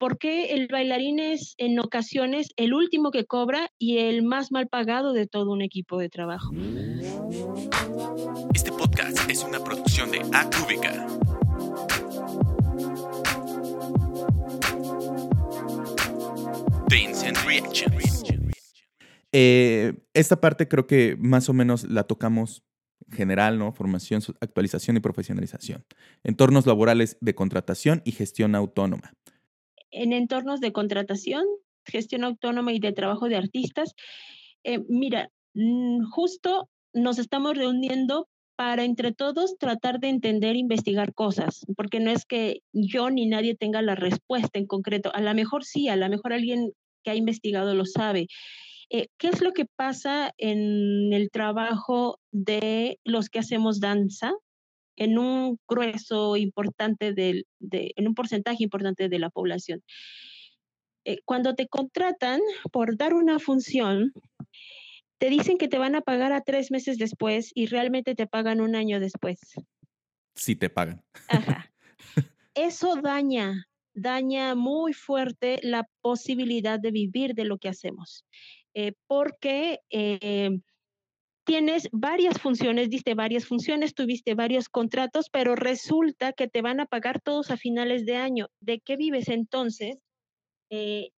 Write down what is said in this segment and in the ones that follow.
¿Por qué el bailarín es en ocasiones el último que cobra y el más mal pagado de todo un equipo de trabajo? Este podcast es una producción de Acúbica. Reactions. Eh, esta parte creo que más o menos la tocamos general, ¿no? Formación, actualización y profesionalización. Entornos laborales de contratación y gestión autónoma. En entornos de contratación, gestión autónoma y de trabajo de artistas, eh, mira, mm, justo nos estamos reuniendo para entre todos tratar de entender, investigar cosas, porque no es que yo ni nadie tenga la respuesta en concreto. A lo mejor sí, a lo mejor alguien que ha investigado lo sabe. Eh, ¿Qué es lo que pasa en el trabajo de los que hacemos danza en un grueso importante del, de, en un porcentaje importante de la población? Eh, cuando te contratan por dar una función, te dicen que te van a pagar a tres meses después y realmente te pagan un año después. Sí te pagan. Ajá. Eso daña, daña muy fuerte la posibilidad de vivir de lo que hacemos. Eh, porque eh, tienes varias funciones, diste varias funciones, tuviste varios contratos, pero resulta que te van a pagar todos a finales de año. ¿De qué vives entonces eh,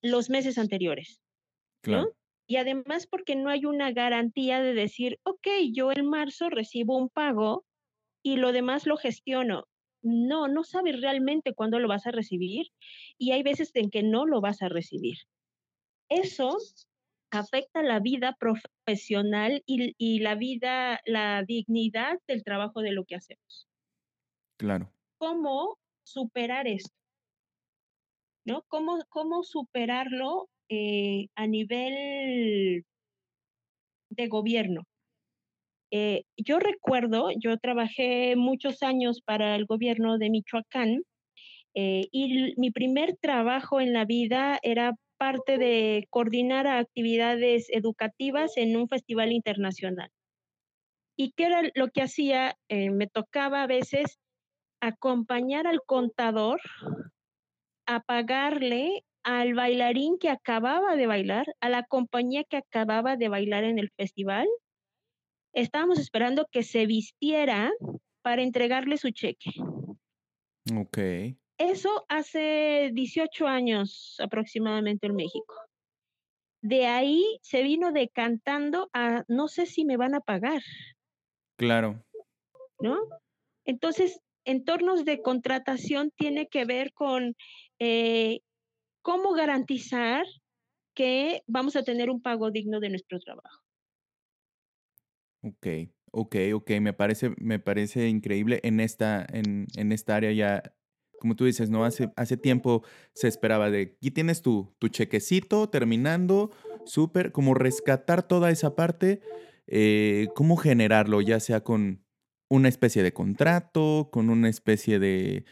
los meses anteriores? Claro. Y además porque no hay una garantía de decir, ok, yo en marzo recibo un pago y lo demás lo gestiono. No, no sabes realmente cuándo lo vas a recibir y hay veces en que no lo vas a recibir eso afecta la vida profesional y, la vida, la dignidad del trabajo de lo que hacemos. Claro. ¿Cómo superar esto? ¿No? ¿Cómo, cómo superarlo eh, a nivel de gobierno? Eh, yo recuerdo, yo trabajé muchos años para el gobierno de Michoacán eh, y mi primer trabajo en la vida era parte de coordinar actividades educativas en un festival internacional. ¿Y qué era lo que hacía? Eh, me tocaba a veces acompañar al contador a pagarle al bailarín que acababa de bailar, a la compañía que acababa de bailar en el festival. Estábamos esperando que se vistiera para entregarle su cheque. Ok. Eso hace 18 años aproximadamente en México. De ahí se vino decantando a no sé si me van a pagar. Claro. ¿No? Entonces, entornos de contratación tiene que ver con eh, cómo garantizar que vamos a tener un pago digno de nuestro trabajo. Ok, ok, ok. Me parece, me parece increíble. En esta, en, en esta área ya como tú dices, ¿no? Hace, hace tiempo se esperaba de, aquí tienes tu, tu chequecito terminando, súper, como rescatar toda esa parte, eh, cómo generarlo, ya sea con una especie de contrato, con una especie de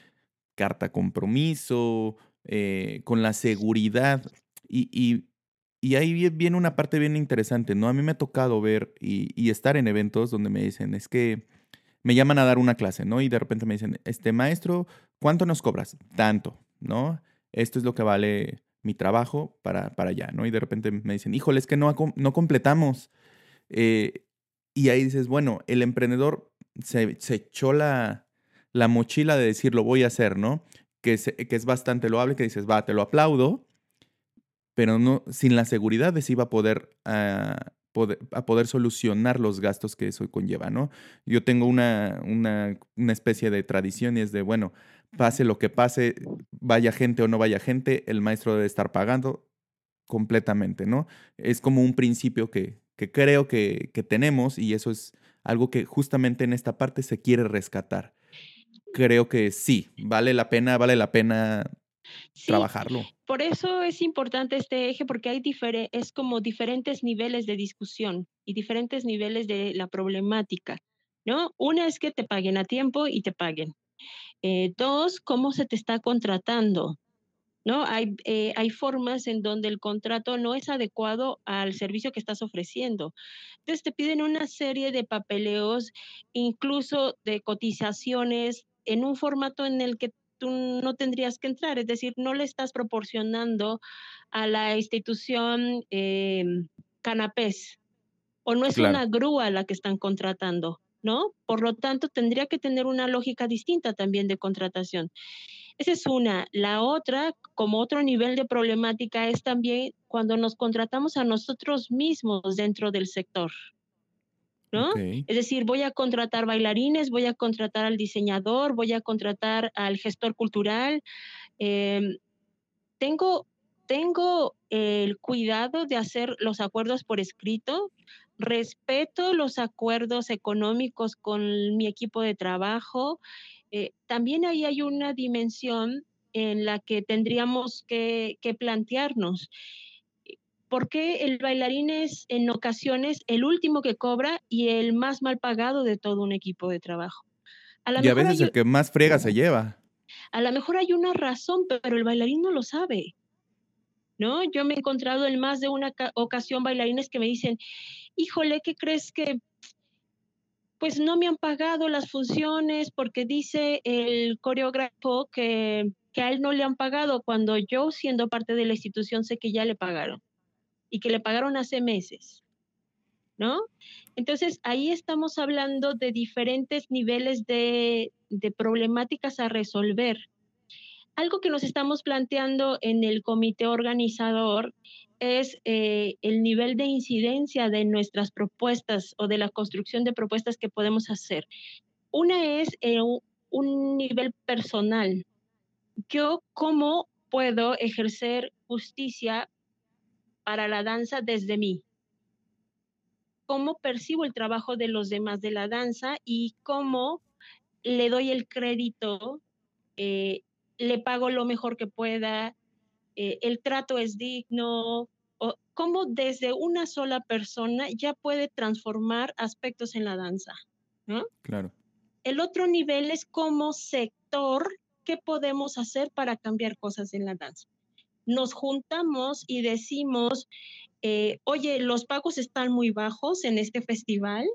carta compromiso, eh, con la seguridad. Y, y, y, ahí viene una parte bien interesante, ¿no? A mí me ha tocado ver y, y estar en eventos donde me dicen, es que me llaman a dar una clase, ¿no? Y de repente me dicen, este maestro, ¿cuánto nos cobras? Tanto, ¿no? Esto es lo que vale mi trabajo para, para allá, ¿no? Y de repente me dicen, híjole, es que no, no completamos. Eh, y ahí dices, bueno, el emprendedor se, echó la, la, mochila de decir, lo voy a hacer, ¿no? Que, que es bastante loable, que dices, va, te lo aplaudo, pero no, sin la seguridad de si iba a poder ah, a poder solucionar los gastos que eso conlleva, ¿no? Yo tengo una, una, una especie de tradición y es de, bueno, pase lo que pase, vaya gente o no vaya gente, el maestro debe estar pagando completamente, ¿no? Es como un principio que, que creo que, que tenemos y eso es algo que justamente en esta parte se quiere rescatar. Creo que sí, vale la pena, vale la pena trabajarlo. Por eso es importante este eje porque hay es como diferentes niveles de discusión y diferentes niveles de la problemática, ¿no? Una es que te paguen a tiempo y te paguen. Eh, dos, cómo se te está contratando, ¿no? Hay, eh, hay formas en donde el contrato no es adecuado al servicio que estás ofreciendo. Entonces te piden una serie de papeleos, incluso de cotizaciones, en un formato en el que tú no tendrías que entrar, es decir, no le estás proporcionando a la institución eh, canapés o no es Claro. una grúa la que están contratando, ¿no? Por lo tanto, tendría que tener una lógica distinta también de contratación. Esa es una. La otra, como otro nivel de problemática, es también cuando nos contratamos a nosotros mismos dentro del sector, Es decir, voy a contratar bailarines, voy a contratar al diseñador, voy a contratar al gestor cultural. em, tengo, tengo el cuidado de hacer los acuerdos por escrito, respeto los acuerdos económicos con mi equipo de trabajo. eh, también ahí hay una dimensión en la que tendríamos que, que plantearnos. ¿Por qué el bailarín es en ocasiones el último que cobra y el más mal pagado de todo un equipo de trabajo? A Y a veces hay, el que más friega se lleva. a lo mejor hay una razón, pero el bailarín no lo sabe. ¿No? Yo me he encontrado en más de una ca- ocasión bailarines que me dicen, híjole, ¿qué crees que pues no me han pagado las funciones porque dice el coreógrafo que, que a él no le han pagado cuando yo siendo parte de la institución sé que ya le pagaron y que le pagaron hace meses, ¿no? Entonces ahí estamos hablando de diferentes niveles de, de problemáticas a resolver. Algo que nos estamos planteando en el comité organizador es eh, el nivel de incidencia de nuestras propuestas o de la construcción de propuestas que podemos hacer. Una es eh, un- nivel personal. Yo cómo puedo ejercer justicia para la danza desde mí. Cómo percibo el trabajo de los demás de la danza y cómo le doy el crédito, eh, le pago lo mejor que pueda, eh, el trato es digno, o cómo desde una sola persona ya puede transformar aspectos en la danza. ¿no? Claro. El otro nivel es como sector, ¿qué podemos hacer para cambiar cosas en la danza? Nos juntamos y decimos, eh, oye, los pagos están muy bajos en este festival,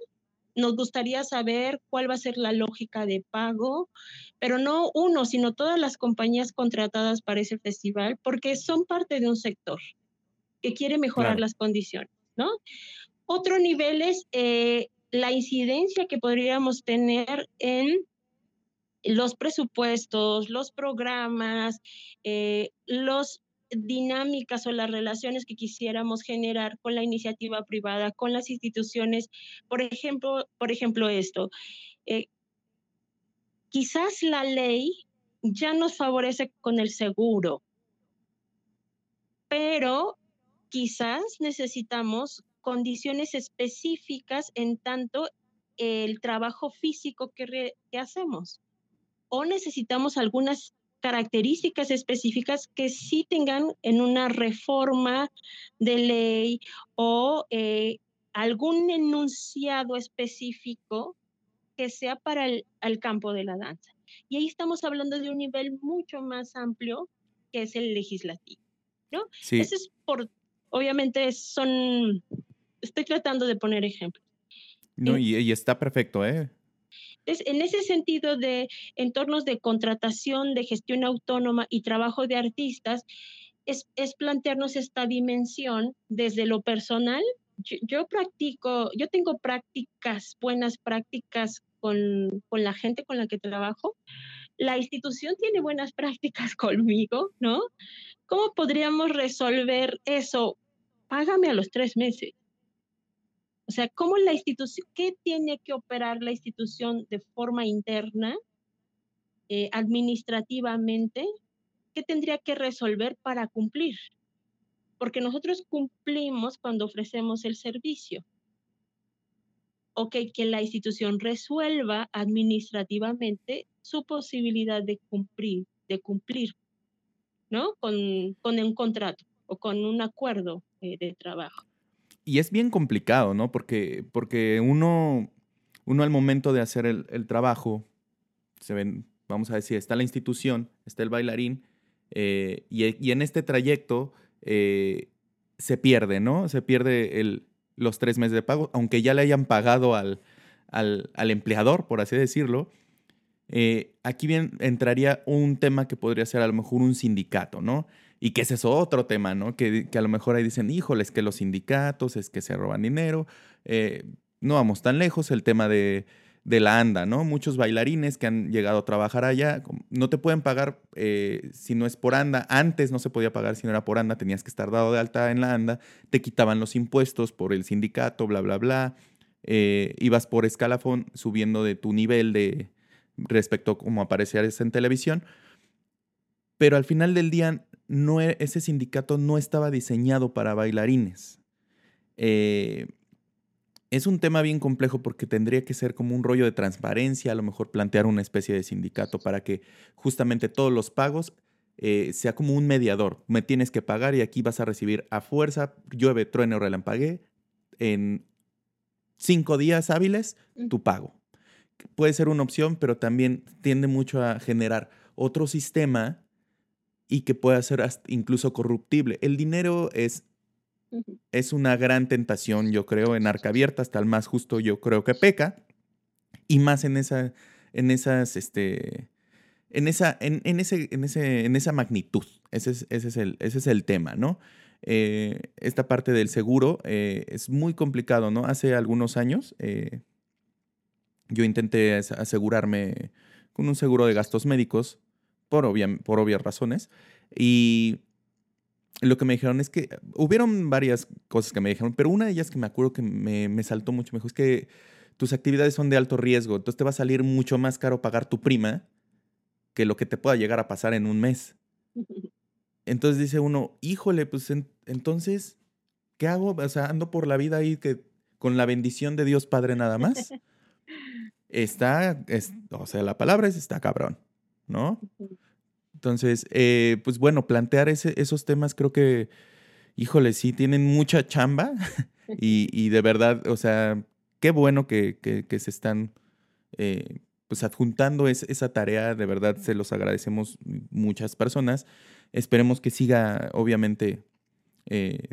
nos gustaría saber cuál va a ser la lógica de pago, pero no uno, sino todas las compañías contratadas para ese festival, porque son parte de un sector que quiere mejorar Claro. las condiciones, ¿no? Otro nivel es eh, la incidencia que podríamos tener en los presupuestos, los programas, eh, los dinámicas o las relaciones que quisiéramos generar con la iniciativa privada, con las instituciones. Por ejemplo, por ejemplo esto, eh, quizás la ley ya nos favorece con el seguro, pero quizás necesitamos condiciones específicas en tanto el trabajo físico que, que hacemos o necesitamos algunas características específicas que sí tengan en una reforma de ley o eh, algún enunciado específico que sea para el, el campo de la danza. Y ahí estamos hablando de un nivel mucho más amplio que es el legislativo. Sí, Eso es por, obviamente son, estoy tratando de poner ejemplos. no, eh, y, y está perfecto, ¿eh? Entonces, en ese sentido de entornos de contratación, de gestión autónoma y trabajo de artistas, es, plantearnos esta dimensión desde lo personal. Yo, practico, yo tengo prácticas, buenas prácticas con la gente con la que trabajo. La institución tiene buenas prácticas conmigo, ¿no? ¿Cómo podríamos resolver eso? Págame a los tres meses. O sea, ¿cómo la institución, qué tiene que operar la institución de forma interna, eh, administrativamente? ¿Qué tendría que resolver para cumplir? Porque nosotros cumplimos cuando ofrecemos el servicio. Ok, que la institución resuelva administrativamente su posibilidad de cumplir, de cumplir, ¿no? Con, con un contrato o con un acuerdo eh, de trabajo. Y es bien complicado, ¿no? Porque, porque uno, uno al momento de hacer el, trabajo, se ven, vamos a decir, está la institución, está el bailarín, eh, y, y en este trayecto eh, se pierde, ¿no? Se pierde el, los tres meses de pago, aunque ya le hayan pagado al, al, al empleador, por así decirlo. Eh, aquí bien entraría un tema que podría ser a lo mejor un sindicato, ¿no? Y que ese es otro tema, ¿no? Que, que a lo mejor ahí dicen, híjoles, que los sindicatos es que se roban dinero. Eh, no vamos tan lejos, el tema de, de, la ANDA, ¿no? Muchos bailarines que han llegado a trabajar allá, no te pueden pagar eh, si no es por ANDA. Antes no se podía pagar si no era por ANDA, tenías que estar dado de alta en la ANDA, te quitaban los impuestos por el sindicato, bla, bla, bla. Eh, ibas por escalafón subiendo de tu nivel de respecto a cómo aparecías en televisión. Pero al final del día, no, e, ese sindicato no estaba diseñado para bailarines. Eh, es un tema bien complejo porque tendría que ser como un rollo de transparencia, a lo mejor plantear una especie de sindicato para que justamente todos los pagos eh, sea como un mediador. Me tienes que pagar y aquí vas a recibir a fuerza, llueve, truene o relampagué, en cinco días hábiles, tu pago. Puede ser una opción, pero también tiende mucho a generar otro sistema y que pueda ser incluso corruptible. El dinero es es una gran tentación, yo creo, en arca abierta, hasta el más justo yo creo que peca, y más en esa, en esas, este, en esa, en, ese, en, ese, en esa magnitud. Ese es, ese es, el, ese es el tema, ¿no? Eh, esta parte del seguro eh, es muy complicado, ¿no? Hace algunos años eh, yo intenté asegurarme con un seguro de gastos médicos por, por obvias razones y lo que me dijeron es que hubieron varias cosas que me dijeron, pero una de ellas que me acuerdo que me, saltó mucho, me dijo, es que tus actividades son de alto riesgo, entonces te va a salir mucho más caro pagar tu prima que lo que te pueda llegar a pasar en un mes. Entonces dice uno, híjole, pues entonces, ¿qué hago? O sea, ando por la vida ahí que con la bendición de Dios Padre nada más. Está, o sea, la palabra es está cabrón, ¿no? Entonces, eh, pues bueno, plantear esos temas creo que, híjole, sí, tienen mucha chamba y, de verdad, o sea, qué bueno que, se están eh, pues adjuntando esa tarea, de verdad se los agradecemos muchas personas. Esperemos que siga, obviamente, eh,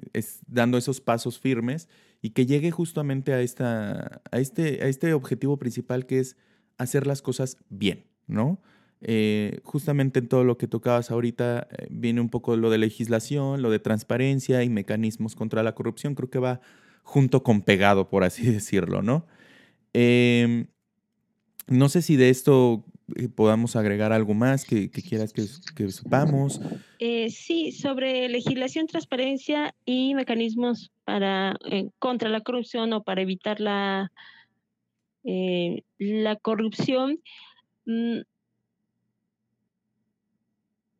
dando esos pasos firmes y que llegue justamente a, esta, a, este, a este objetivo principal que es hacer las cosas bien, ¿no? Eh, justamente en todo lo que tocabas ahorita eh, viene un poco lo de legislación, lo de transparencia y mecanismos contra la corrupción. Creo que va junto con pegado, por así decirlo, ¿no? Em, no sé si de esto eh, podamos agregar algo más que, quieras que, que sepamos. sí, sobre legislación, transparencia y mecanismos para contra la corrupción o para evitar la, la corrupción. Mm,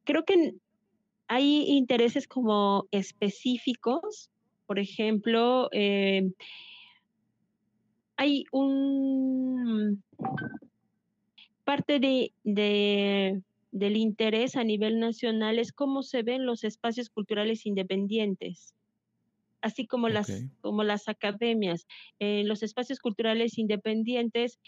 creo que hay intereses como específicos, por ejemplo, eh, hay un parte de, del interés a nivel nacional es cómo se ven los espacios culturales independientes, así como las, como las academias. Eh, los espacios culturales independientes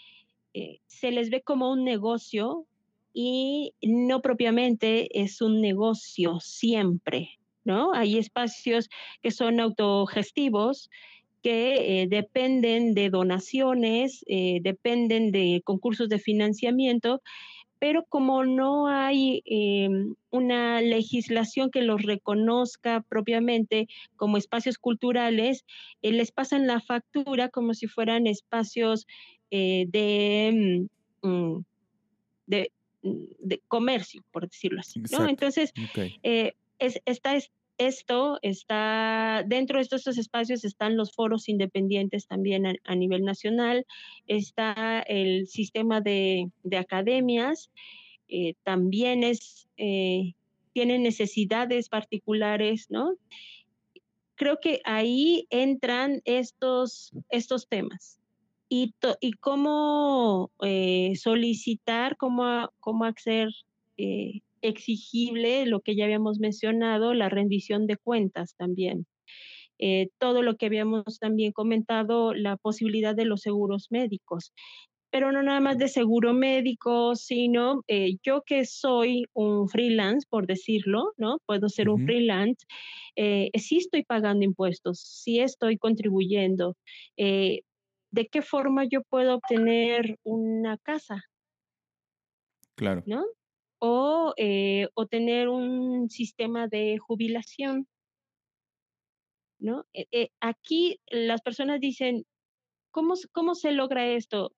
eh, se les ve como un negocio y no propiamente es un negocio siempre, ¿no? Hay espacios que son autogestivos, que eh, dependen de donaciones, eh, dependen de concursos de financiamiento, pero como no hay em, una legislación que los reconozca propiamente como espacios culturales, eh, les pasan la factura como si fueran espacios de, mm, mm, de comercio, por decirlo así, ¿no? Entonces, eh, es, está esto, está dentro de estos, espacios están los foros independientes también a, nivel nacional, está el sistema de, academias, eh, también es, eh, tiene necesidades particulares, ¿no? Creo que ahí entran estos, estos temas y, y cómo eh, solicitar, cómo, cómo hacer eh, exigible lo que ya habíamos mencionado, la rendición de cuentas también. Eh, todo lo que habíamos también comentado, la posibilidad de los seguros médicos pero no nada más de seguro médico, sino eh, yo que soy un freelance, por decirlo, ¿no? Puedo ser un freelance, eh, sí estoy pagando impuestos, sí estoy contribuyendo. ¿De qué forma yo puedo obtener una casa? Claro. ¿no? O, eh, o tener un sistema de jubilación. ¿No? Eh eh, aquí las personas dicen: "¿Cómo cómo se logra esto?".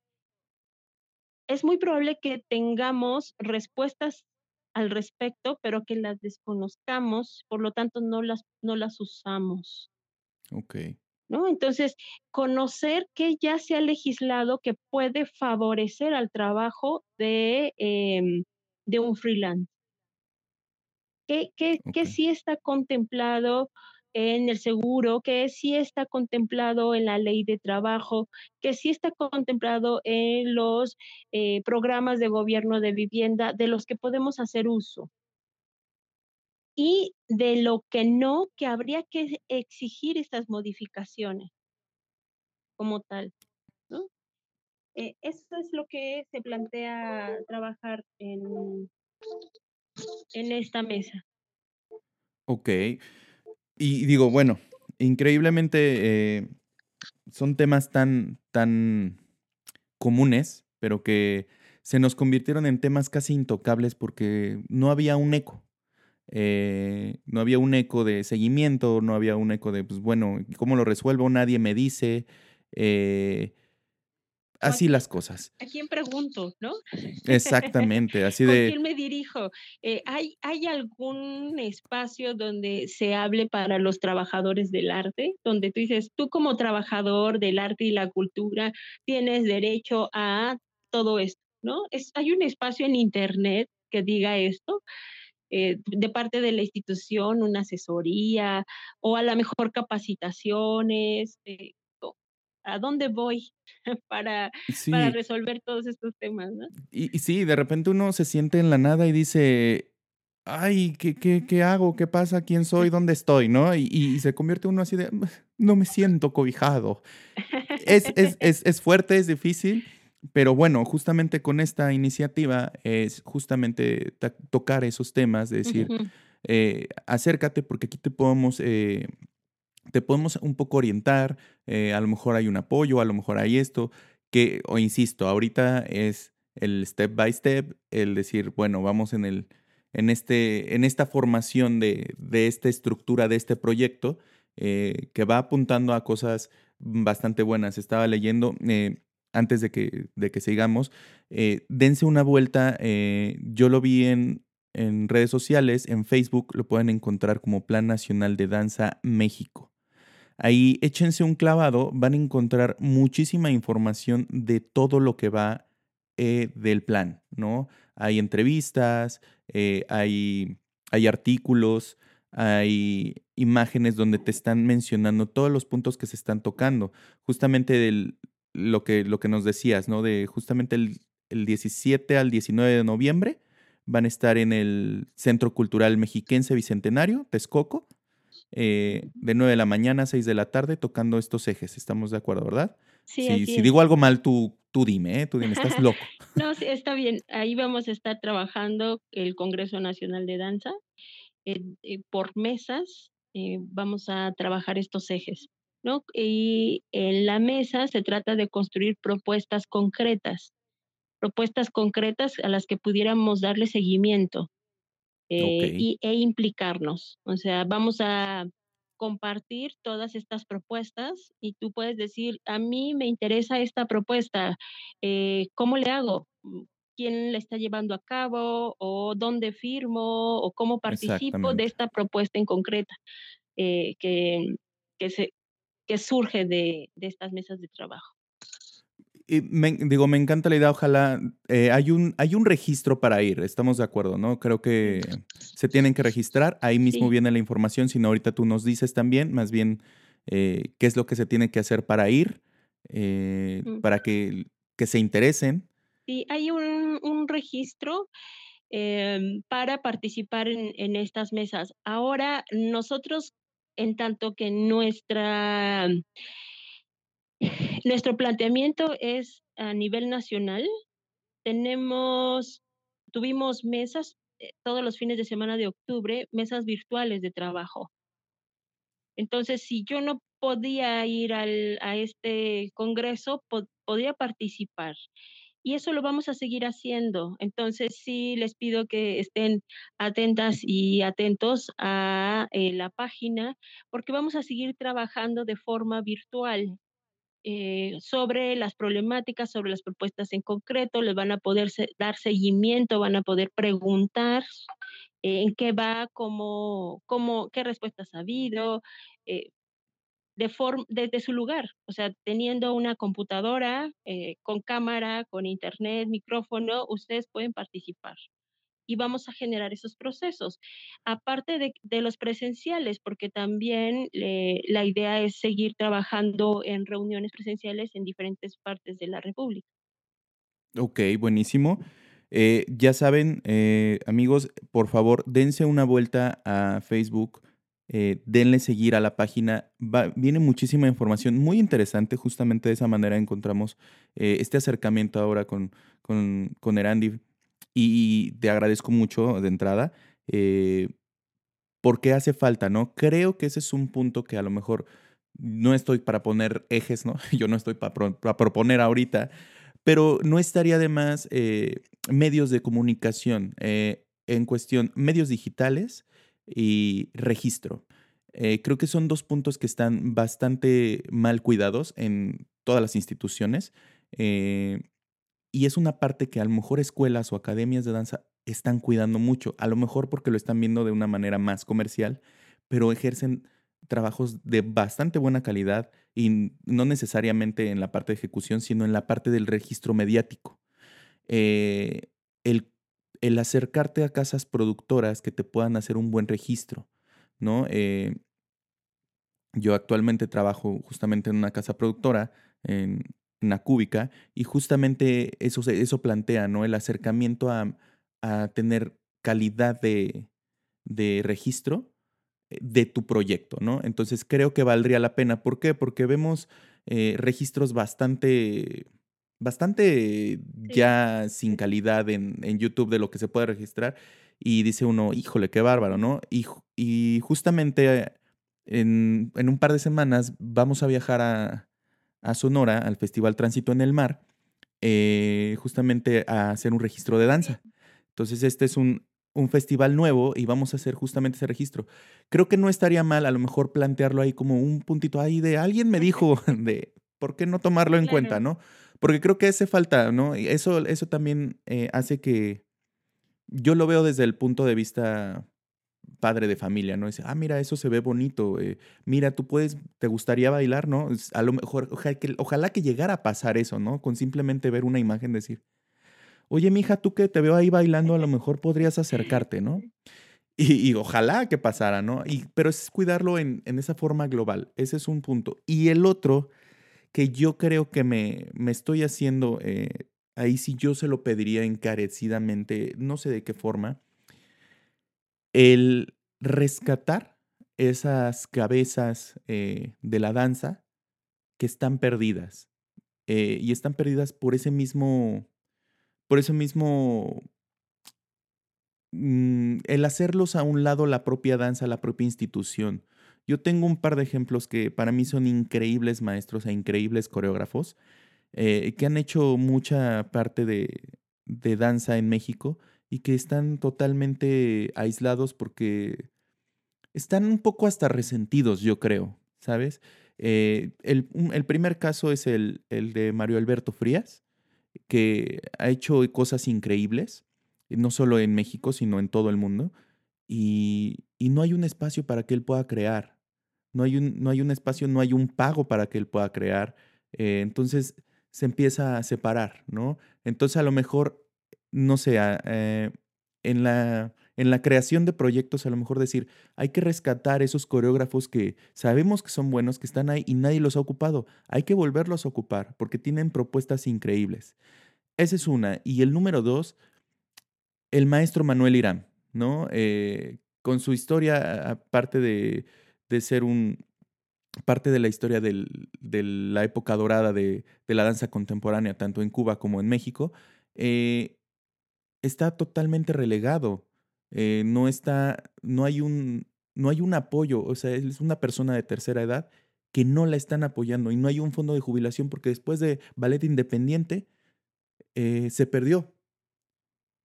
Es muy probable que tengamos respuestas al respecto, pero que las desconozcamos, por lo tanto, no las no las usamos. Okey. ¿No? Entonces, conocer qué ya se ha legislado que puede favorecer al trabajo de, em, de un freelance. ¿Qué qué qué Okey. sí está contemplado en el seguro? ¿Qué sí está contemplado en la ley de trabajo? ¿Qué sí está contemplado en los, eh, programas de gobierno de vivienda de los que podemos hacer uso? Y de lo que no, que habría que exigir estas modificaciones. Como tal. Eh, eso es lo que se plantea trabajar en en esta mesa. Okey. Y digo, bueno, increíblemente, eh, son temas tan tan comunes, pero que se nos convirtieron en temas casi intocables porque no había un eco. Eh, no había un eco de seguimiento, no había un eco de, pues, bueno, ¿cómo lo resuelvo? Nadie me dice, eh ¿O a así las cosas. a quién pregunto, no? Exactamente, así ¿Con de quién me dirijo? Eh, ¿hay hay algún espacio donde se hable para los trabajadores del arte? Donde tú dices, tú como trabajador del arte y la cultura tienes derecho a todo esto, ¿no? Es ¿hay un espacio en Internet que diga esto? Eh, de parte de la institución, una asesoría, o a la mejor capacitaciones, eh, ¿a dónde voy para para resolver todos estos temas, no? Y y sí, de repente uno se siente en la nada y dice: "Ay, ¿qué qué qué hago? ¿Qué pasa? ¿Quién soy? ¿Dónde estoy?", ¿no? Y y se convierte uno así de: "No me siento cobijado". Es es es es fuerte, es difícil, pero bueno, justamente con esta iniciativa es justamente ta tocar esos temas, de decir, eh, acércate porque aquí te podemos, eh, te podemos un poco orientar, eh, a lo mejor hay un apoyo, a lo mejor hay esto, que o insisto, ahorita es el step by step, el decir, bueno, vamos en el en este en esta formación de de esta estructura de este proyecto, que va apuntando a cosas bastante buenas. Estaba leyendo, eh, antes de que de que sigamos, eh, dense una vuelta, eh, yo lo vi en en redes sociales, en Facebook lo pueden encontrar como Plan Nacional de Danza México. Ahí échense un clavado, van a encontrar muchísima información de todo lo que va, eh, del plan, ¿no? Hay entrevistas, hay hay artículos, hay imágenes donde te están mencionando todos los puntos que se están tocando. Justamente el lo que lo que nos decías, ¿no? De justamente el el 17 al 19 de noviembre van a estar en el Centro Cultural Mexiquense Bicentenario, Texcoco, eh, de 9 de la mañana a 6 de la tarde, tocando estos ejes. ¿Estamos de acuerdo, verdad? Sí, Si digo algo mal, tú tú dime, ¿eh? Tú dime, estás loco. No, sí, está bien. Ahí vamos a estar trabajando el Congreso Nacional de Danza, eh eh, por mesas, eh, vamos a trabajar estos ejes, ¿no? Y en la mesa se trata de construir propuestas concretas, propuestas concretas a las que pudiéramos darle seguimiento, eh, Okey. y e implicarnos. O sea, vamos a compartir todas estas propuestas y tú puedes decir: "A mí me interesa esta propuesta, eh, ¿cómo le hago? ¿quién la está llevando a cabo? ¿O dónde firmo? ¿O cómo participo de esta propuesta en concreta?". Eh, que que se que surge de de estas mesas de trabajo. Y me digo, me encanta la idea, ojalá, eh, hay un hay un registro para ir, estamos de acuerdo, ¿no? Creo que se tienen que registrar, ahí mismo Sí. viene la información, si no ahorita tú nos dices también, más bien, eh, qué es lo que se tiene que hacer para ir, eh, Mm. para que que se interesen. Sí, hay un un registro, em, para participar en en estas mesas. Ahora, nosotros, en tanto que nuestra nuestro planteamiento es a nivel nacional, tenemos tuvimos mesas, eh, todos los fines de semana de octubre, mesas virtuales de trabajo. Entonces, si yo no podía ir al a este congreso, pod podía participar. Y eso lo vamos a seguir haciendo. Entonces, sí les pido que estén atentas y atentos a eh, la página porque vamos a seguir trabajando de forma virtual. eh, sobre las problemáticas, sobre las propuestas en concreto, les van a poder dar seguimiento, van a poder preguntar eh, en qué va, cómo, cómo, qué respuestas ha habido, eh, de desde su lugar, o sea, teniendo una computadora eh, con cámara, con internet, micrófono, ustedes pueden participar y vamos a generar esos procesos. Aparte de, los presenciales, porque también eh, la idea es seguir trabajando en reuniones presenciales en diferentes partes de la República. Ok, buenísimo. Eh, ya saben, amigos, por favor, dense una vuelta a Facebook, eh, denle seguir a la página. Viene muchísima información muy interesante. Justamente de esa manera encontramos eh, este acercamiento ahora con, con, con Erandi. Y te agradezco mucho de entrada. eh, porque hace falta, ¿no? Creo que ese es un punto que a lo mejor no estoy para poner ejes, ¿no? Yo no estoy para, para proponer ahorita, pero no estaría de más eh, medios de comunicación en cuestión, medios digitales y registro. Eh, creo que son dos puntos que están bastante mal cuidados en todas las instituciones. eh, y es una parte que a lo mejor escuelas o academias de danza están cuidando mucho, a lo mejor porque lo están viendo de una manera más comercial, pero ejercen trabajos de bastante buena calidad y no necesariamente en la parte de ejecución, sino en la parte del registro mediático. Eh, el, el acercarte a casas productoras que te puedan hacer un buen registro, ¿no? Eh, yo actualmente trabajo justamente en una casa productora, en Nacúbica, y justamente eso, eso plantea, ¿no? El acercamiento a, a tener calidad de, de registro eh, de tu proyecto, ¿no? Entonces creo que valdría la pena. ¿Por qué? Porque vemos eh, registros bastante, bastante Sí, ya sin calidad en, en YouTube de lo que se puede registrar y dice uno, híjole, qué bárbaro, ¿no? Y, y justamente en, en un par de semanas vamos a viajar a, a Sonora, al Festival Tránsito en el Mar, eh, justamente a hacer un registro de danza. Entonces, este es un, un festival nuevo y vamos a hacer justamente ese registro. Creo que no estaría mal a lo mejor plantearlo ahí como un puntito ahí de alguien me dijo de por qué no tomarlo en cuenta. ¿no? Porque creo que hace falta, ¿no? Y eso, eso también eh, hace que yo lo veo desde el punto de vista padre de familia, ¿no? Dice, ah, mira, eso se ve bonito, eh, mira, tú puedes, te gustaría bailar, ¿no? A lo mejor, ojalá que, ojalá que llegara a pasar eso, ¿no? Con simplemente ver una imagen, decir, oye, mija, tú que te veo ahí bailando, a lo mejor podrías acercarte, ¿no? Y, y ojalá que pasara, ¿no? Y, pero es cuidarlo en, en esa forma global, ese es un punto. Y el otro que yo creo que me, me estoy haciendo, eh, ahí sí yo se lo pediría encarecidamente, no sé de qué forma, el rescatar esas cabezas eh, de la danza que están perdidas. eh, y están perdidas por ese mismo, por ese mismo, mm, el hacerlos a un lado la propia danza, la propia institución. Yo tengo un par de ejemplos que para mí son increíbles maestros e increíbles coreógrafos eh, que han hecho mucha parte de, de danza en México y que están totalmente aislados porque están un poco hasta resentidos, yo creo, ¿sabes? Eh, el, el primer caso es el, el de Mario Alberto Frías, que ha hecho cosas increíbles, no solo en México, sino en todo el mundo, y, y no hay un espacio para que él pueda crear, no hay un, no hay un espacio, no hay un pago para que él pueda crear, eh, entonces se empieza a separar, ¿no? Entonces a lo mejor, no sé, eh, en la, en la creación de proyectos, a lo mejor decir, hay que rescatar esos coreógrafos que sabemos que son buenos, que están ahí y nadie los ha ocupado. Hay que volverlos a ocupar porque tienen propuestas increíbles. Esa es una. Y el número dos, el maestro Manuel Irán, ¿no? Eh, con su historia, aparte de, de ser un parte de la historia del- de la época dorada de, de la danza contemporánea, tanto en Cuba como en México, eh, está totalmente relegado. Eh, no está, no hay un, no hay un apoyo. O sea, es una persona de tercera edad que no la están apoyando y no hay un fondo de jubilación porque después de ballet independiente eh, se perdió.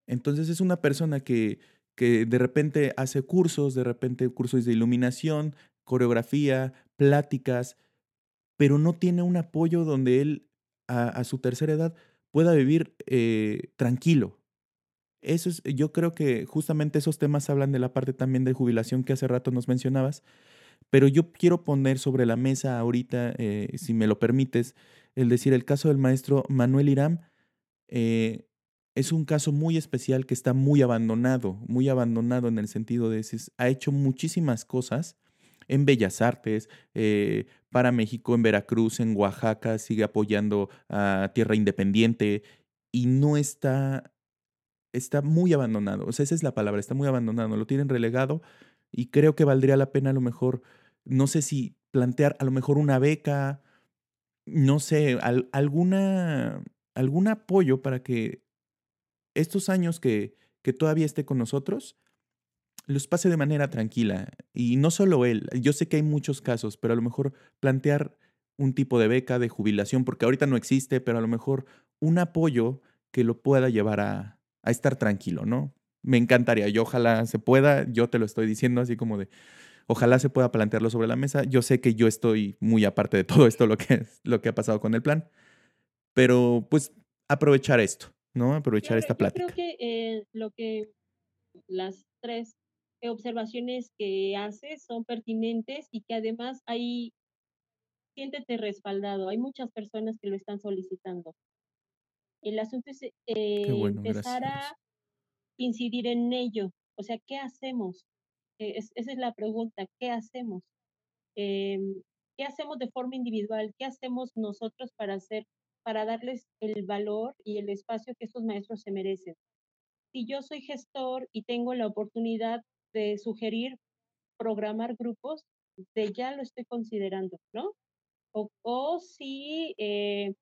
Entonces es una persona que, que de repente hace cursos, de repente cursos de iluminación, coreografía, pláticas, pero no tiene un apoyo donde él a, su tercera edad pueda vivir eh, tranquilo. Eso es, yo creo que justamente esos temas hablan de la parte también de jubilación que hace rato nos mencionabas, pero yo quiero poner sobre la mesa ahorita, eh, si me lo permites, el decir el caso del maestro Manuel Irán eh, es un caso muy especial que está muy abandonado, muy abandonado en el sentido de que ha hecho muchísimas cosas en Bellas Artes, eh, para México, en Veracruz, en Oaxaca, sigue apoyando a Tierra Independiente y no está, está muy abandonado. O sea, esa es la palabra, está muy abandonado, lo tienen relegado y creo que valdría la pena a lo mejor, no sé si plantear a lo mejor una beca, no sé, alguna, algún apoyo para que estos años que, que todavía esté con nosotros, los pase de manera tranquila. Y no solo él, yo sé que hay muchos casos, pero a lo mejor plantear un tipo de beca de jubilación, porque ahorita no existe, pero a lo mejor un apoyo que lo pueda llevar a, a estar tranquilo, ¿no? Me encantaría, yo ojalá se pueda, yo te lo estoy diciendo así como de, ojalá se pueda plantearlo sobre la mesa. Yo sé que yo estoy muy aparte de todo esto, lo que, lo que ha pasado con el plan, pero pues aprovechar esto, ¿no? Aprovechar esta plática. Yo creo que eh, lo que las tres observaciones que haces son pertinentes y que además hay, siéntete respaldado, hay muchas personas que lo están solicitando. El asunto es eh, empezar a incidir en ello, o sea, ¿qué hacemos? Eh, esa es la pregunta, ¿qué hacemos? Em, ¿Qué hacemos de forma individual? ¿Qué hacemos nosotros para hacer, para darles el valor y el espacio que estos maestros se merecen? Si yo soy gestor y tengo la oportunidad de sugerir programar grupos, de ya lo estoy considerando, ¿no? O, o si, eh,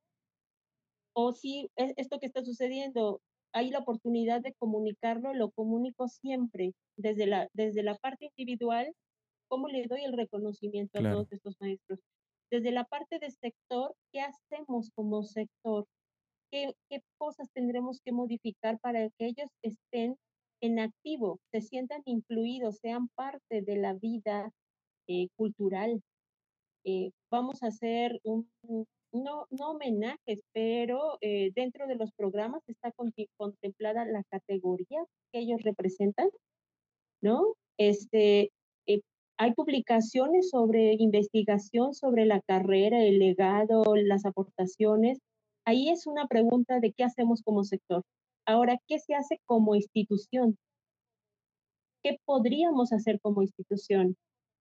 o si esto que está sucediendo, hay la oportunidad de comunicarlo, lo comunico siempre, desde la, desde la parte individual, cómo le doy el reconocimiento a todos estos maestros. Desde la parte de sector, ¿qué hacemos como sector? ¿Qué, ¿Qué cosas tendremos que modificar para que ellos estén en activo, se sientan incluidos, sean parte de la vida eh, cultural. Eh, vamos a hacer un, no, no homenajes, pero eh, dentro de los programas está contemplada la categoría que ellos representan, ¿no? Este, hay publicaciones sobre investigación sobre la carrera, el legado, las aportaciones. Ahí es una pregunta de qué hacemos como sector. Ahora, ¿qué se hace como institución? ¿Qué podríamos hacer como institución?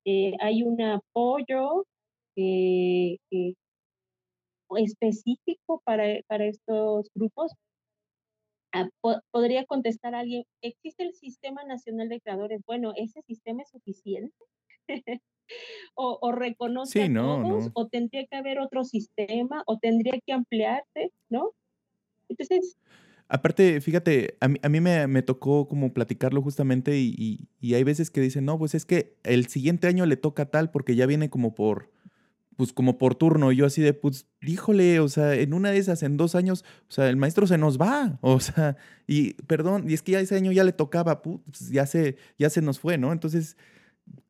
Eh, ¿Hay un apoyo eh, eh, específico para, para, estos grupos? Ah, podría contestar alguien, ¿existe el Sistema Nacional de Creadores? Bueno, ¿ese sistema es suficiente? o, o, reconoce a todos, o tendría que haber otro sistema, o tendría que ampliarse, ¿no? Entonces, Aparte, fíjate, a mí, a mí me, me, tocó como platicarlo justamente y, y, hay veces que dicen, no, pues es que el siguiente año le toca tal porque ya viene como por, pues como por turno. Y yo así de, pues, díjole, o sea, en una de esas, en dos años, o sea, el maestro se nos va, o sea, y perdón, y es que ya ese año ya le tocaba, pues ya se, ya se nos fue, ¿no? Entonces,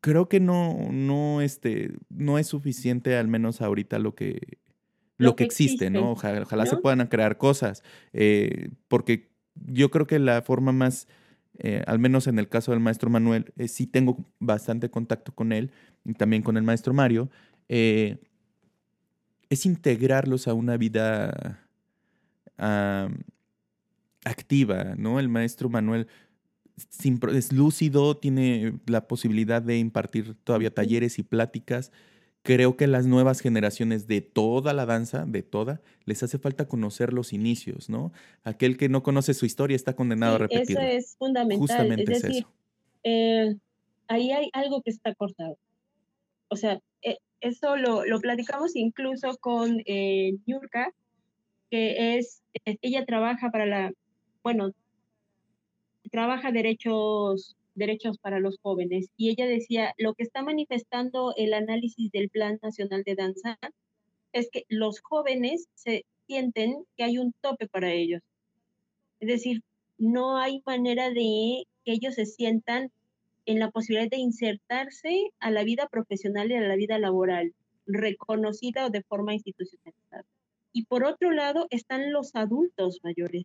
creo que no, no, este, no es suficiente, al menos ahorita, lo que, lo, que, existe, ¿no? Ojalá, se puedan crear cosas, eh, porque yo creo que la forma más, eh, al menos en el caso del maestro Manuel, eh, sí tengo bastante contacto con él y también con el maestro Mario, es integrarlos a una vida activa, ¿no? El maestro Manuel es lúcido, tiene la posibilidad de impartir todavía talleres y pláticas creo que las nuevas generaciones de toda la danza, de toda, les hace falta conocer los inicios, ¿no? Aquel que no conoce su historia está condenado a repetirlo. Eso es fundamental. es decir, eh, ahí hay algo que está cortado. O sea, eh, eso lo, lo, platicamos incluso con eh, Yurka, que es, ella trabaja para la, bueno, trabaja derechos derechos para los jóvenes. Y ella decía, lo que está manifestando el análisis del Plan Nacional de Danza es que los jóvenes se sienten que hay un tope para ellos. Es decir, no hay manera de que ellos se sientan en la posibilidad de insertarse a la vida profesional y a la vida laboral, reconocida o de forma institucionalizada. Y por otro lado están los adultos mayores,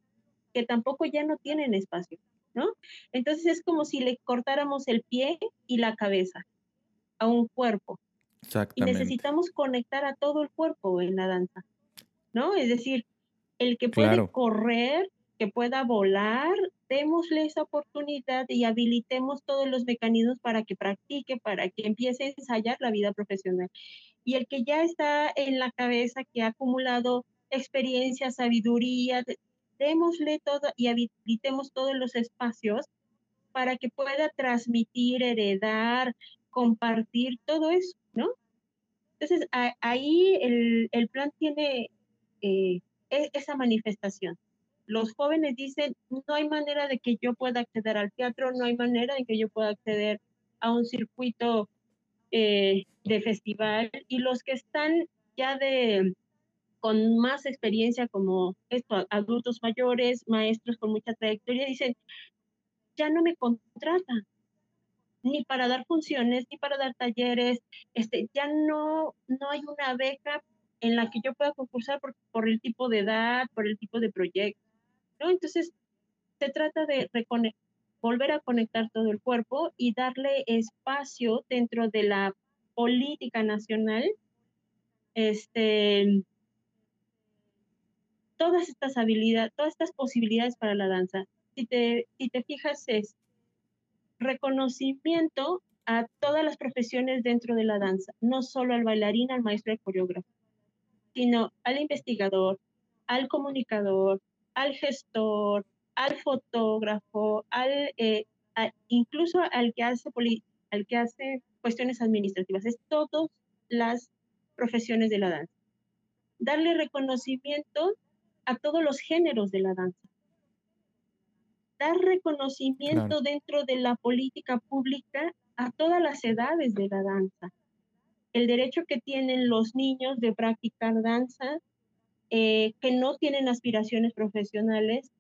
que tampoco ya no tienen espacio, ¿no? Entonces es como si le cortáramos el pie y la cabeza a un cuerpo. Y necesitamos conectar a todo el cuerpo en la danza, ¿no? Es decir, el que puede correr, que pueda volar, démosle esa oportunidad y habilitemos todos los mecanismos para que practique, para que empiece a ensayar la vida profesional. Y el que ya está en la cabeza, que ha acumulado experiencia, sabiduría, démosle todo y habilitemos todos los espacios para que pueda transmitir, heredar, compartir todo eso, ¿no? Entonces, ahí el, plan tiene eh, e, esa manifestación los jóvenes dicen, no hay manera de que yo pueda acceder al teatro, no hay manera de que yo pueda acceder a un circuito eh, de festival. Y los que están ya de con más experiencia como esto, adultos mayores, maestros con mucha trayectoria, dicen, ya no me contratan ni para dar funciones, ni para dar talleres, este, ya no, no hay una beca en la que yo pueda concursar por, por el tipo de edad, por el tipo de proyecto. Entonces, se trata de volver a conectar todo el cuerpo y darle espacio dentro de la política nacional, este, todas estas habilidades, todas estas posibilidades para la danza. Si te, si te fijas, es reconocimiento a todas las profesiones dentro de la danza, no solo al bailarín, al maestro de coreógrafo, sino al investigador, al comunicador, al gestor, al fotógrafo, al, eh, incluso al que, hace al que hace cuestiones administrativas. Es todas las profesiones de la danza. Darle reconocimiento a todos los géneros de la danza. Dar reconocimiento dentro de la política pública a todas las edades de la danza. El derecho que tienen los niños de practicar danza, eh, que no tienen aspiraciones profesionales,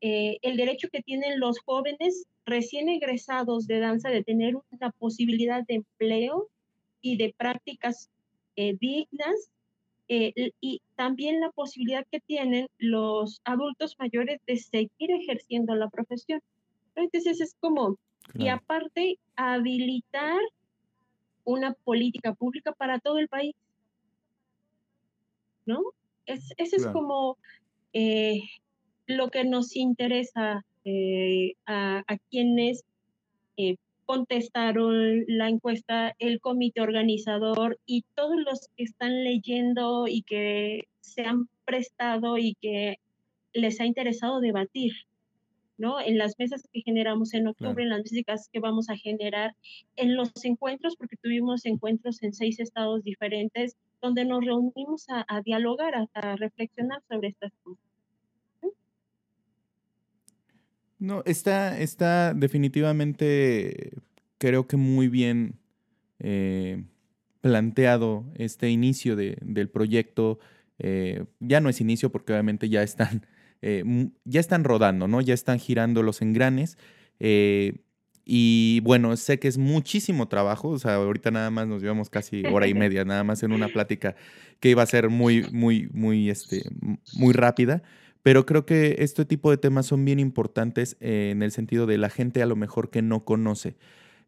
eh, el derecho que tienen los jóvenes recién egresados de danza de tener una posibilidad de empleo y de prácticas eh, dignas, y también la posibilidad que tienen los adultos mayores de seguir ejerciendo la profesión. Entonces es como, y aparte, habilitar una política pública para todo el país. ¿No? Es, eso es como eh, lo que nos interesa eh, a, quienes eh, contestaron la encuesta, el comité organizador y todos los que están leyendo y que se han prestado y que les ha interesado debatir, ¿no? En las mesas que generamos en octubre, en las mesas que vamos a generar, en los encuentros, porque tuvimos encuentros en seis estados diferentes, donde nos reunimos a, dialogar, a, reflexionar sobre estas cosas. No, está, está definitivamente, creo que muy bien eh, planteado este inicio del proyecto. Eh, ya no es inicio porque obviamente ya están, eh, ya están rodando, ¿no? Ya están girando los engranes. Y bueno, sé que es muchísimo trabajo, o sea, ahorita nada más nos llevamos casi hora y media, nada más en una plática que iba a ser muy, muy, muy, este, muy rápida, pero creo que este tipo de temas son bien importantes en el sentido de la gente a lo mejor que no conoce.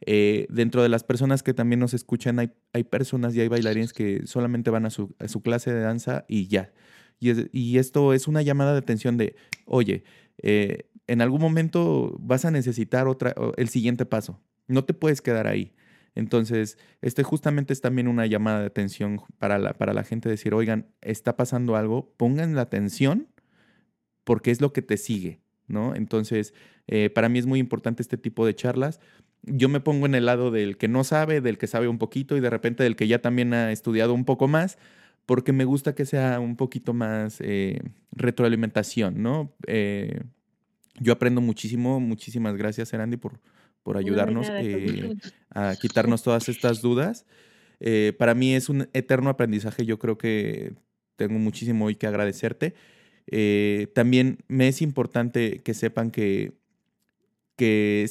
Eh, dentro de las personas que también nos escuchan, hay, hay personas y hay bailarines que solamente van a su, clase de danza y ya. Y, y, esto es una llamada de atención de, oye, eh, en algún momento vas a necesitar otra, el siguiente paso. No te puedes quedar ahí. Entonces, este justamente es también una llamada de atención para la, para la gente decir, oigan, está pasando algo, pongan la atención porque es lo que te sigue, ¿no? Entonces, eh, para mí es muy importante este tipo de charlas. Yo me pongo en el lado del que no sabe, del que sabe un poquito y de repente del que ya también ha estudiado un poco más, porque me gusta que sea un poquito más eh, retroalimentación, ¿no? Eh, yo aprendo muchísimo, muchísimas gracias, Erandi, por, por ayudarnos eh, a quitarnos todas estas dudas. Eh, para mí es un eterno aprendizaje, yo creo que tengo muchísimo hoy que agradecerte. Eh, también me es importante que sepan que, que,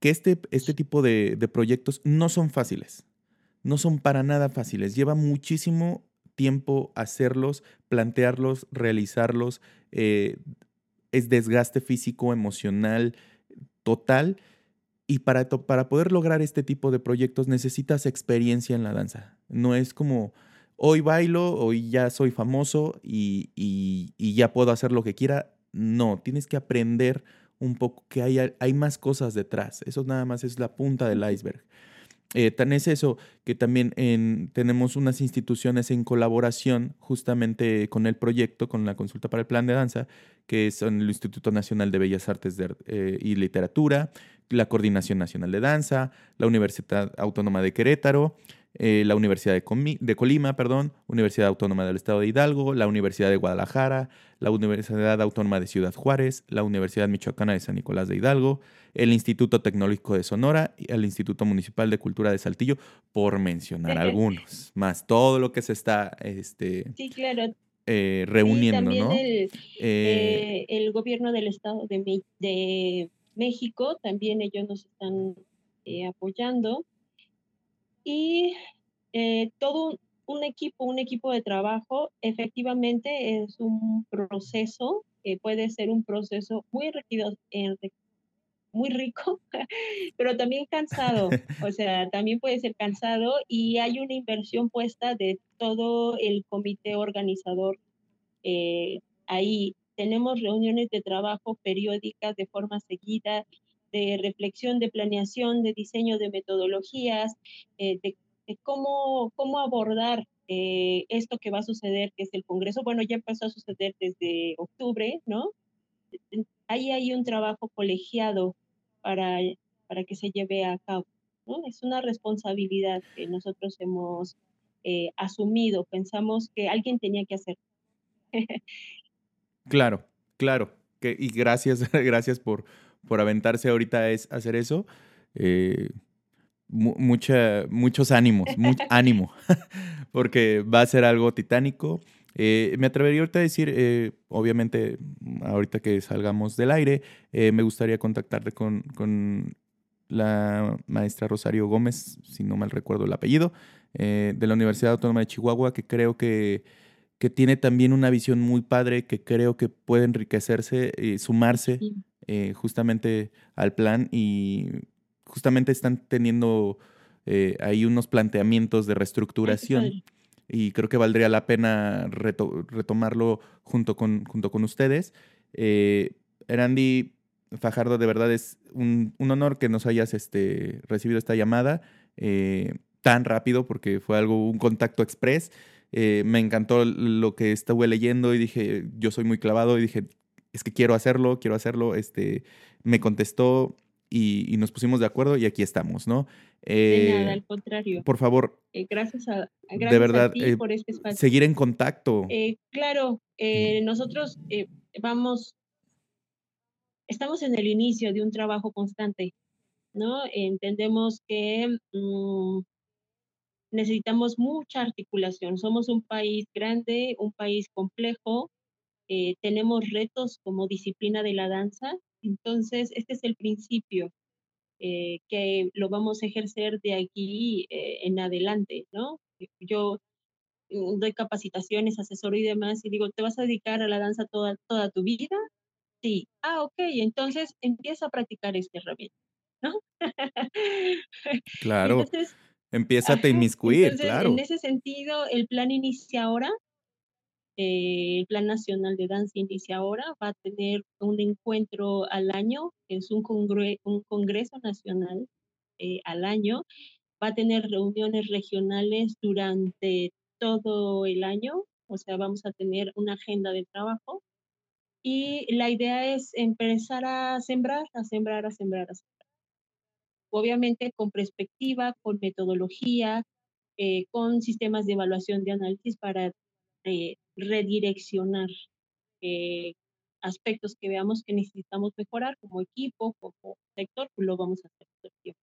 que este, este tipo de, de proyectos no son fáciles, no son para nada fáciles, lleva muchísimo tiempo hacerlos, plantearlos, realizarlos, eh, es desgaste físico, emocional, total. Y para, para poder lograr este tipo de proyectos necesitas experiencia en la danza. No es como, hoy bailo, hoy ya soy famoso y, y, ya puedo hacer lo que quiera. No, tienes que aprender un poco que hay, hay más cosas detrás. Eso nada más es la punta del iceberg. Eh, tan es eso que también tenemos unas instituciones en colaboración justamente con el proyecto, con la consulta para el plan de danza, que son el Instituto Nacional de Bellas Artes eh, y Literatura, la Coordinación Nacional de Danza, la Universidad Autónoma de Querétaro, eh, la Universidad de, de, Colima, perdón, Universidad Autónoma del Estado de Hidalgo, la Universidad de Guadalajara, la Universidad Autónoma de Ciudad Juárez, la Universidad Michoacana de San Nicolás de Hidalgo, el Instituto Tecnológico de Sonora y el Instituto Municipal de Cultura de Saltillo, por mencionar algunos, más todo lo que se está este, sí, claro. Eh, reuniendo, también ¿no? El, eh, el, gobierno del Estado de, de México, también ellos nos están apoyando y eh, todo un equipo, un equipo de trabajo, efectivamente es un proceso, que puede ser un proceso muy rico, muy rico, pero también cansado, o sea, también puede ser cansado y hay una inversión puesta de todo el comité organizador eh, ahí. Tenemos reuniones de trabajo periódicas de forma seguida, de reflexión, de planeación, de diseño de metodologías, eh, de, cómo, cómo abordar eh, esto que va a suceder, que es el Congreso. Bueno, ya empezó a suceder desde octubre, ¿no? Ahí hay un trabajo colegiado para, para que se lleve a cabo. ¿no? Es una responsabilidad que nosotros hemos eh, asumido. Pensamos que alguien tenía que hacer. claro, claro. Y gracias, gracias por, por aventarse ahorita es hacer eso. Eh, mucha, muchos ánimos, mucho ánimo, porque va a ser algo titánico. Eh, me atrevería ahorita a decir, eh, obviamente, ahorita que salgamos del aire, me gustaría contactarte con, con, la maestra Rosario Gómez, si no mal recuerdo el apellido, de la Universidad Autónoma de Chihuahua, que creo que, que tiene también una visión muy padre, que creo que puede enriquecerse, y sumarse eh, justamente al plan y justamente están teniendo eh, ahí unos planteamientos de reestructuración y creo que valdría la pena retomarlo junto con, junto con ustedes. Eh, Erandi Fajardo, de verdad es un, honor que nos hayas este, recibido esta llamada tan rápido porque fue algo, un contacto express. me encantó lo que estuve leyendo y dije, yo soy muy clavado y dije, es que quiero hacerlo, quiero hacerlo, este, me contestó y, nos pusimos de acuerdo y aquí estamos, ¿no? de nada, eh, al contrario. Por favor. Eh, gracias a, de verdad, ti eh, por este espacio. Seguir en contacto. claro, nosotros vamos, estamos en el inicio de un trabajo constante, ¿no? Entendemos que mm, necesitamos mucha articulación. Somos un país grande, un país complejo, eh, tenemos retos como disciplina de la danza. Entonces, este es el principio eh, que lo vamos a ejercer de aquí eh, en adelante, ¿no? Yo mm, doy capacitaciones, asesoro y demás, y digo, ¿te vas a dedicar a la danza toda, toda tu vida? Sí. Ah, ok, entonces empieza a practicar este herramienta, ¿no? Claro. Entonces, empieza a inmiscuir, claro. En ese sentido, el plan inicia ahora, eh, el Plan Nacional de Danza inicia ahora, va a tener un encuentro al año, es un, un Congreso Nacional eh, al año, va a tener reuniones regionales durante todo el año, o sea, vamos a tener una agenda de trabajo y la idea es empezar a sembrar, a sembrar, a sembrar, a sembrar. Obviamente con perspectiva, con metodología, eh, con sistemas de evaluación de análisis para redireccionar eh, aspectos que veamos que necesitamos mejorar como equipo, como sector, pues lo vamos a hacer todo el.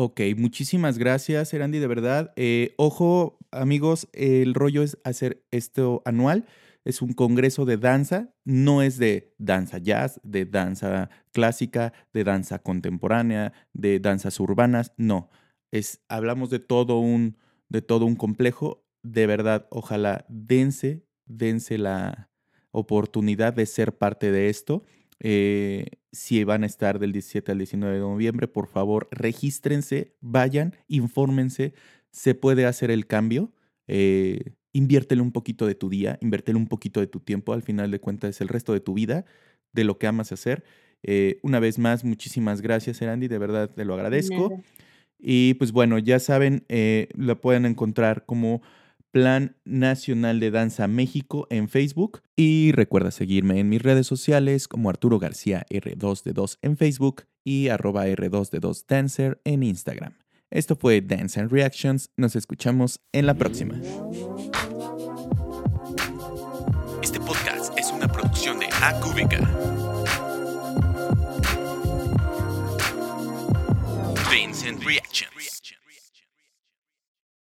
Ok, muchísimas gracias, Erandi, de verdad. Eh, ojo, amigos, el rollo es hacer esto anual. Es un congreso de danza, no es de danza jazz, de danza clásica, de danza contemporánea, de danzas urbanas, no. Es, hablamos de todo un, de todo un complejo. De verdad, ojalá dense, dense la oportunidad de ser parte de esto. Eh, si van a estar del 17 al 19 de noviembre, por favor, regístrense, vayan, infórmense, se puede hacer el cambio. Eh, inviértele un poquito de tu día, inviértele un poquito de tu tiempo, al final de cuentas es el resto de tu vida, de lo que amas hacer. Eh, una vez más, muchísimas gracias, Erandi, de verdad te lo agradezco. Y pues bueno, ya saben, eh, lo pueden encontrar como Plan Nacional de Danza México en Facebook. Y recuerda seguirme en mis redes sociales como Arturo García R2D2 en Facebook y arroba R2D2 Dancer en Instagram. Esto fue Dance and Reactions. Nos escuchamos en la próxima. Este podcast es una producción de Acúbica. Reactions.